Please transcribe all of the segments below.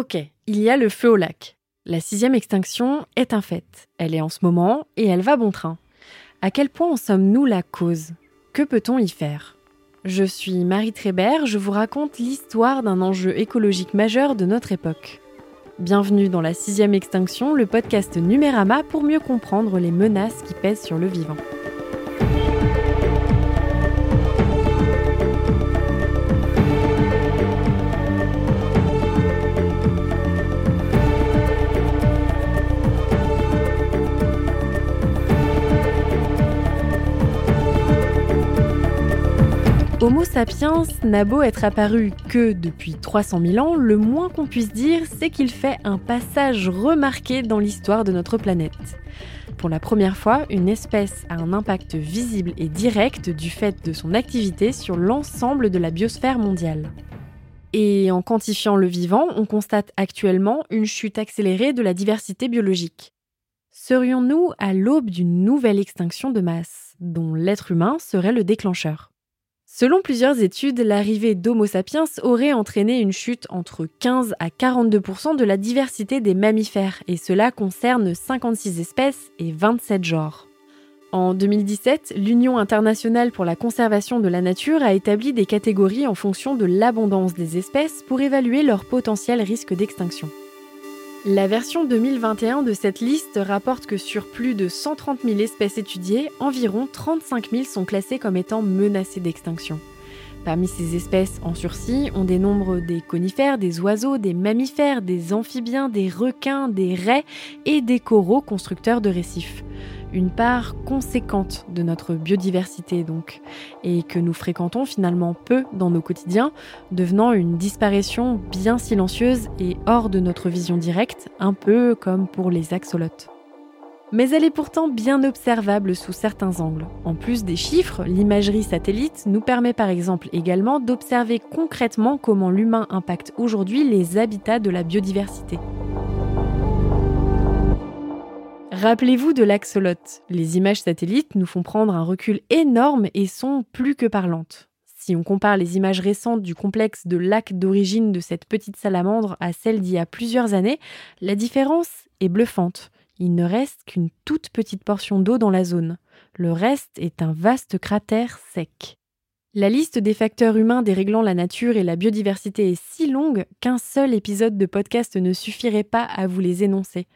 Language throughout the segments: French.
Ok, il y a le feu au lac. La sixième extinction est un fait. Elle est en ce moment et elle va bon train. À quel point en sommes-nous la cause? Que peut-on y faire? Je suis Marie Trébert, je vous raconte l'histoire d'un enjeu écologique majeur de notre époque. Bienvenue dans la sixième extinction, le podcast Numérama pour mieux comprendre les menaces qui pèsent sur le vivant. Homo sapiens n'a beau être apparu que depuis 300 000 ans, le moins qu'on puisse dire, c'est qu'il fait un passage remarqué dans l'histoire de notre planète. Pour la première fois, une espèce a un impact visible et direct du fait de son activité sur l'ensemble de la biosphère mondiale. Et en quantifiant le vivant, on constate actuellement une chute accélérée de la diversité biologique. Serions-nous à l'aube d'une nouvelle extinction de masse, dont l'être humain serait le déclencheur? Selon plusieurs études, l'arrivée d'Homo sapiens aurait entraîné une chute entre 15 à 42% de la diversité des mammifères, et cela concerne 56 espèces et 27 genres. En 2017, l'Union internationale pour la conservation de la nature a établi des catégories en fonction de l'abondance des espèces pour évaluer leur potentiel risque d'extinction. La version 2021 de cette liste rapporte que sur plus de 130 000 espèces étudiées, environ 35 000 sont classées comme étant menacées d'extinction. Parmi ces espèces en sursis, on dénombre des conifères, des oiseaux, des mammifères, des amphibiens, des requins, des raies et des coraux constructeurs de récifs une part conséquente de notre biodiversité donc, et que nous fréquentons finalement peu dans nos quotidiens, devenant une disparition bien silencieuse et hors de notre vision directe, un peu comme pour les axolotes. Mais elle est pourtant bien observable sous certains angles. En plus des chiffres, l'imagerie satellite nous permet par exemple également d'observer concrètement comment l'humain impacte aujourd'hui les habitats de la biodiversité. Rappelez-vous de l'axolote. Les images satellites nous font prendre un recul énorme et sont plus que parlantes. Si on compare les images récentes du complexe de lac d'origine de cette petite salamandre à celle d'il y a plusieurs années, la différence est bluffante. Il ne reste qu'une toute petite portion d'eau dans la zone. Le reste est un vaste cratère sec. La liste des facteurs humains déréglant la nature et la biodiversité est si longue qu'un seul épisode de podcast ne suffirait pas à vous les énoncer.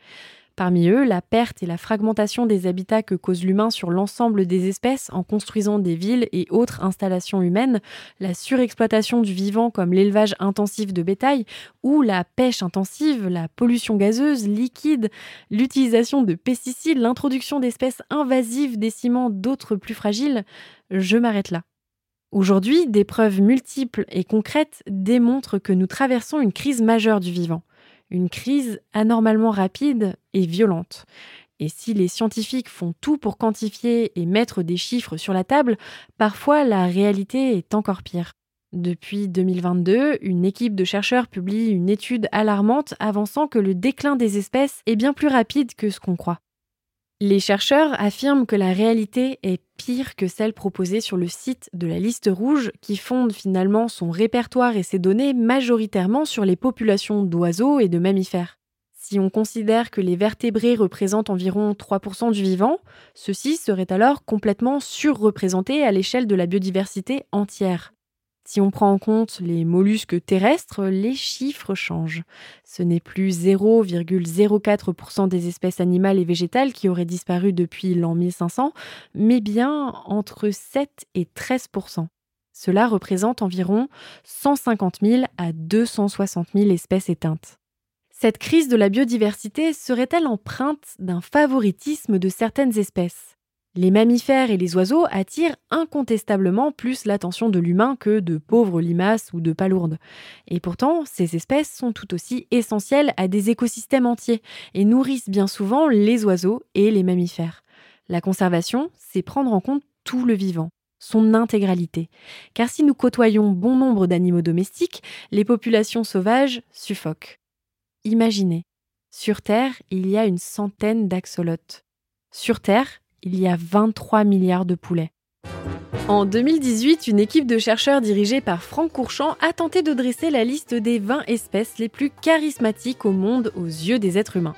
Parmi eux, la perte et la fragmentation des habitats que cause l'humain sur l'ensemble des espèces en construisant des villes et autres installations humaines, la surexploitation du vivant comme l'élevage intensif de bétail ou la pêche intensive, la pollution gazeuse, liquide, l'utilisation de pesticides, l'introduction d'espèces invasives décimant d'autres plus fragiles, je m'arrête là. Aujourd'hui, des preuves multiples et concrètes démontrent que nous traversons une crise majeure du vivant une crise anormalement rapide et violente. Et si les scientifiques font tout pour quantifier et mettre des chiffres sur la table, parfois la réalité est encore pire. Depuis 2022, une équipe de chercheurs publie une étude alarmante avançant que le déclin des espèces est bien plus rapide que ce qu'on croit. Les chercheurs affirment que la réalité est pire que celle proposée sur le site de la liste rouge qui fonde finalement son répertoire et ses données majoritairement sur les populations d'oiseaux et de mammifères. Si on considère que les vertébrés représentent environ 3% du vivant, ceux-ci seraient alors complètement surreprésentés à l'échelle de la biodiversité entière. Si on prend en compte les mollusques terrestres, les chiffres changent. Ce n'est plus 0,04% des espèces animales et végétales qui auraient disparu depuis l'an 1500, mais bien entre 7 et 13%. Cela représente environ 150 000 à 260 000 espèces éteintes. Cette crise de la biodiversité serait-elle empreinte d'un favoritisme de certaines espèces? Les mammifères et les oiseaux attirent incontestablement plus l'attention de l'humain que de pauvres limaces ou de palourdes. Et pourtant, ces espèces sont tout aussi essentielles à des écosystèmes entiers et nourrissent bien souvent les oiseaux et les mammifères. La conservation, c'est prendre en compte tout le vivant, son intégralité. Car si nous côtoyons bon nombre d'animaux domestiques, les populations sauvages suffoquent. Imaginez, sur Terre, il y a une centaine d'axolotes. Sur Terre, il y a 23 milliards de poulets. En 2018, une équipe de chercheurs dirigée par Franck Courchamp a tenté de dresser la liste des 20 espèces les plus charismatiques au monde aux yeux des êtres humains.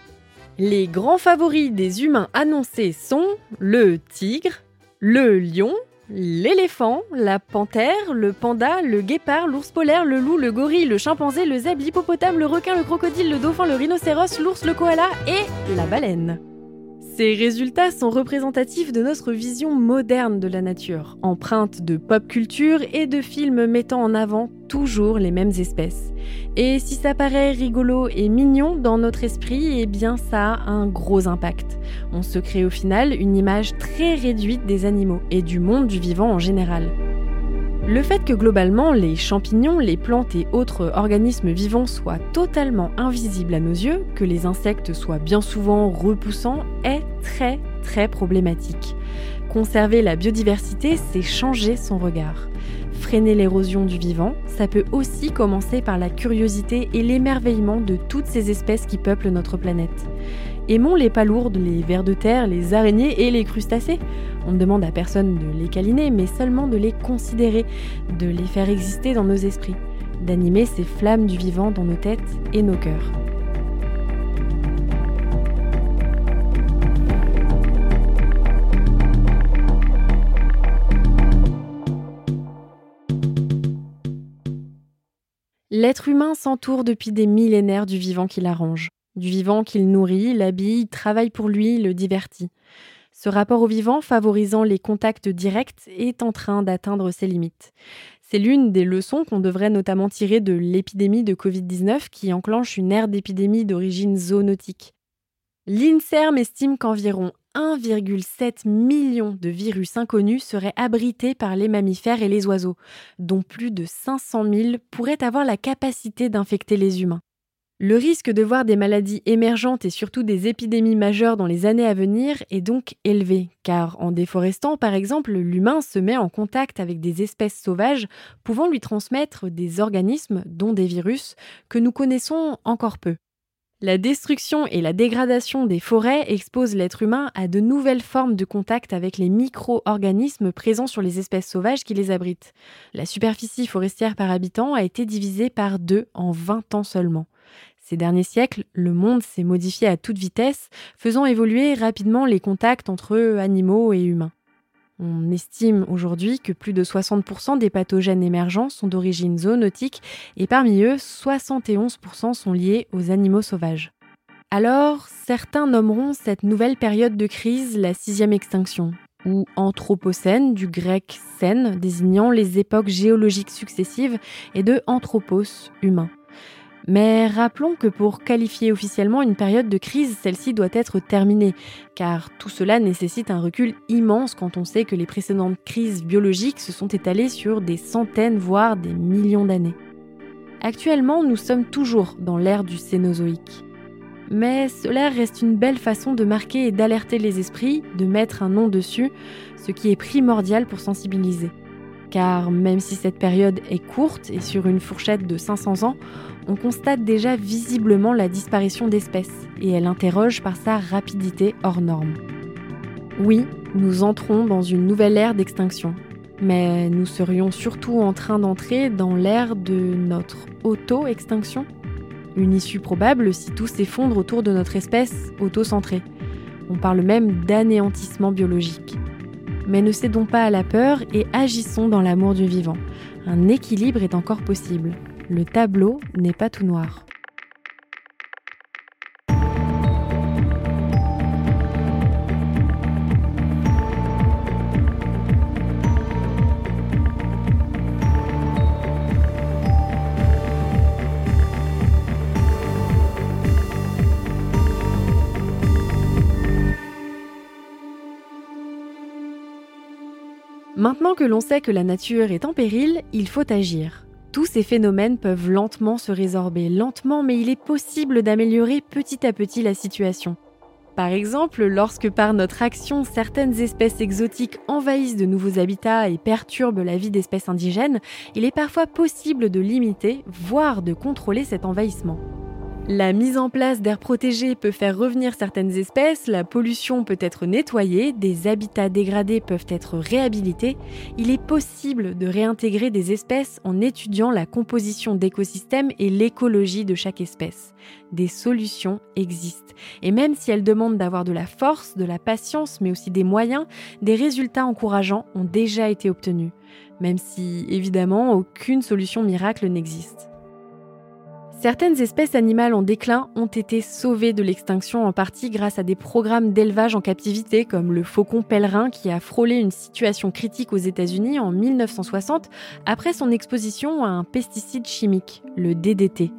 Les grands favoris des humains annoncés sont le tigre, le lion, l'éléphant, la panthère, le panda, le guépard, l'ours polaire, le loup, le gorille, le chimpanzé, le zèbre, l'hippopotame, le requin, le crocodile, le dauphin, le rhinocéros, l'ours, le koala et la baleine. Ces résultats sont représentatifs de notre vision moderne de la nature, empreinte de pop culture et de films mettant en avant toujours les mêmes espèces. Et si ça paraît rigolo et mignon dans notre esprit, eh bien ça a un gros impact. On se crée au final une image très réduite des animaux et du monde du vivant en général. Le fait que globalement les champignons, les plantes et autres organismes vivants soient totalement invisibles à nos yeux, que les insectes soient bien souvent repoussants, est très très problématique. Conserver la biodiversité, c'est changer son regard. Freiner l'érosion du vivant, ça peut aussi commencer par la curiosité et l'émerveillement de toutes ces espèces qui peuplent notre planète. Aimons les palourdes, les vers de terre, les araignées et les crustacés. On ne demande à personne de les câliner, mais seulement de les considérer, de les faire exister dans nos esprits, d'animer ces flammes du vivant dans nos têtes et nos cœurs. L'être humain s'entoure depuis des millénaires du vivant qui l'arrange du vivant qu'il nourrit, l'habille, travaille pour lui, le divertit. Ce rapport au vivant, favorisant les contacts directs, est en train d'atteindre ses limites. C'est l'une des leçons qu'on devrait notamment tirer de l'épidémie de Covid-19 qui enclenche une ère d'épidémie d'origine zoonotique. L'INSERM estime qu'environ 1,7 million de virus inconnus seraient abrités par les mammifères et les oiseaux, dont plus de 500 000 pourraient avoir la capacité d'infecter les humains. Le risque de voir des maladies émergentes et surtout des épidémies majeures dans les années à venir est donc élevé, car en déforestant par exemple, l'humain se met en contact avec des espèces sauvages pouvant lui transmettre des organismes, dont des virus, que nous connaissons encore peu. La destruction et la dégradation des forêts exposent l'être humain à de nouvelles formes de contact avec les micro-organismes présents sur les espèces sauvages qui les abritent. La superficie forestière par habitant a été divisée par deux en 20 ans seulement. Ces derniers siècles, le monde s'est modifié à toute vitesse, faisant évoluer rapidement les contacts entre animaux et humains. On estime aujourd'hui que plus de 60% des pathogènes émergents sont d'origine zoonotique et parmi eux, 71% sont liés aux animaux sauvages. Alors, certains nommeront cette nouvelle période de crise la sixième extinction, ou anthropocène du grec sen, désignant les époques géologiques successives, et de anthropos, humain. Mais rappelons que pour qualifier officiellement une période de crise, celle-ci doit être terminée, car tout cela nécessite un recul immense quand on sait que les précédentes crises biologiques se sont étalées sur des centaines, voire des millions d'années. Actuellement, nous sommes toujours dans l'ère du Cénozoïque. Mais cela reste une belle façon de marquer et d'alerter les esprits, de mettre un nom dessus, ce qui est primordial pour sensibiliser. Car même si cette période est courte et sur une fourchette de 500 ans, on constate déjà visiblement la disparition d'espèces et elle interroge par sa rapidité hors norme. Oui, nous entrons dans une nouvelle ère d'extinction, mais nous serions surtout en train d'entrer dans l'ère de notre auto-extinction. Une issue probable si tout s'effondre autour de notre espèce auto-centrée. On parle même d'anéantissement biologique. Mais ne cédons pas à la peur et agissons dans l'amour du vivant. Un équilibre est encore possible. Le tableau n'est pas tout noir. Maintenant que l'on sait que la nature est en péril, il faut agir. Tous ces phénomènes peuvent lentement se résorber, lentement, mais il est possible d'améliorer petit à petit la situation. Par exemple, lorsque par notre action certaines espèces exotiques envahissent de nouveaux habitats et perturbent la vie d'espèces indigènes, il est parfois possible de limiter, voire de contrôler cet envahissement. La mise en place d'aires protégées peut faire revenir certaines espèces, la pollution peut être nettoyée, des habitats dégradés peuvent être réhabilités. Il est possible de réintégrer des espèces en étudiant la composition d'écosystèmes et l'écologie de chaque espèce. Des solutions existent. Et même si elles demandent d'avoir de la force, de la patience, mais aussi des moyens, des résultats encourageants ont déjà été obtenus. Même si, évidemment, aucune solution miracle n'existe. Certaines espèces animales en déclin ont été sauvées de l'extinction en partie grâce à des programmes d'élevage en captivité comme le faucon pèlerin qui a frôlé une situation critique aux États-Unis en 1960 après son exposition à un pesticide chimique, le DDT.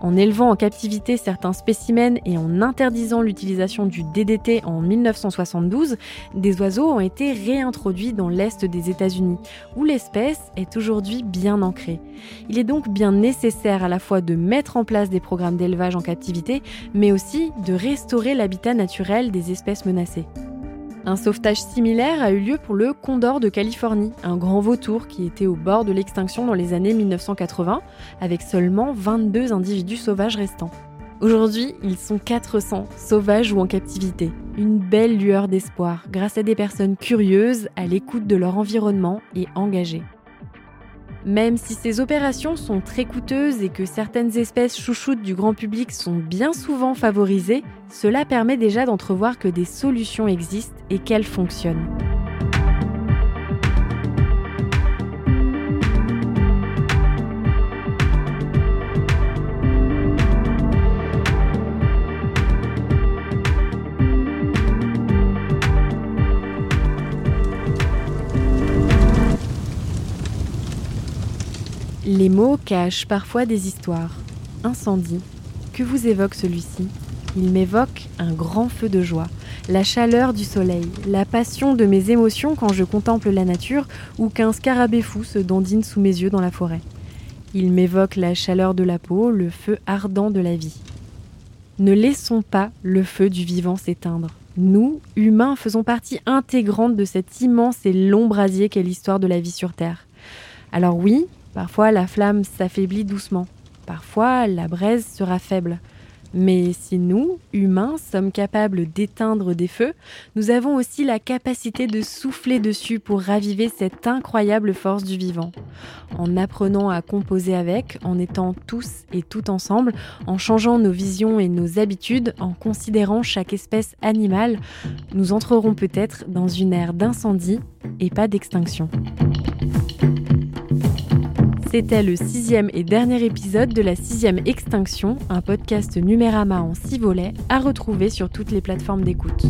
En élevant en captivité certains spécimens et en interdisant l'utilisation du DDT en 1972, des oiseaux ont été réintroduits dans l'est des États-Unis, où l'espèce est aujourd'hui bien ancrée. Il est donc bien nécessaire à la fois de mettre en place des programmes d'élevage en captivité, mais aussi de restaurer l'habitat naturel des espèces menacées. Un sauvetage similaire a eu lieu pour le condor de Californie, un grand vautour qui était au bord de l'extinction dans les années 1980, avec seulement 22 individus sauvages restants. Aujourd'hui, ils sont 400, sauvages ou en captivité. Une belle lueur d'espoir, grâce à des personnes curieuses, à l'écoute de leur environnement et engagées. Même si ces opérations sont très coûteuses et que certaines espèces chouchoutes du grand public sont bien souvent favorisées, cela permet déjà d'entrevoir que des solutions existent et qu'elles fonctionnent. Les mots cachent parfois des histoires. Incendie. Que vous évoque celui-ci? Il m'évoque un grand feu de joie, la chaleur du soleil, la passion de mes émotions quand je contemple la nature ou qu'un scarabée fou se dandine sous mes yeux dans la forêt. Il m'évoque la chaleur de la peau, le feu ardent de la vie. Ne laissons pas le feu du vivant s'éteindre. Nous, humains, faisons partie intégrante de cet immense et long brasier qu'est l'histoire de la vie sur Terre. Alors oui, Parfois, la flamme s'affaiblit doucement. Parfois, la braise sera faible. Mais si nous, humains, sommes capables d'éteindre des feux, nous avons aussi la capacité de souffler dessus pour raviver cette incroyable force du vivant. En apprenant à composer avec, en étant tous et tout ensemble, en changeant nos visions et nos habitudes, en considérant chaque espèce animale, nous entrerons peut-être dans une ère d'incendie et pas d'extinction. C'était le sixième et dernier épisode de la sixième extinction, un podcast Numérama en six volets à retrouver sur toutes les plateformes d'écoute.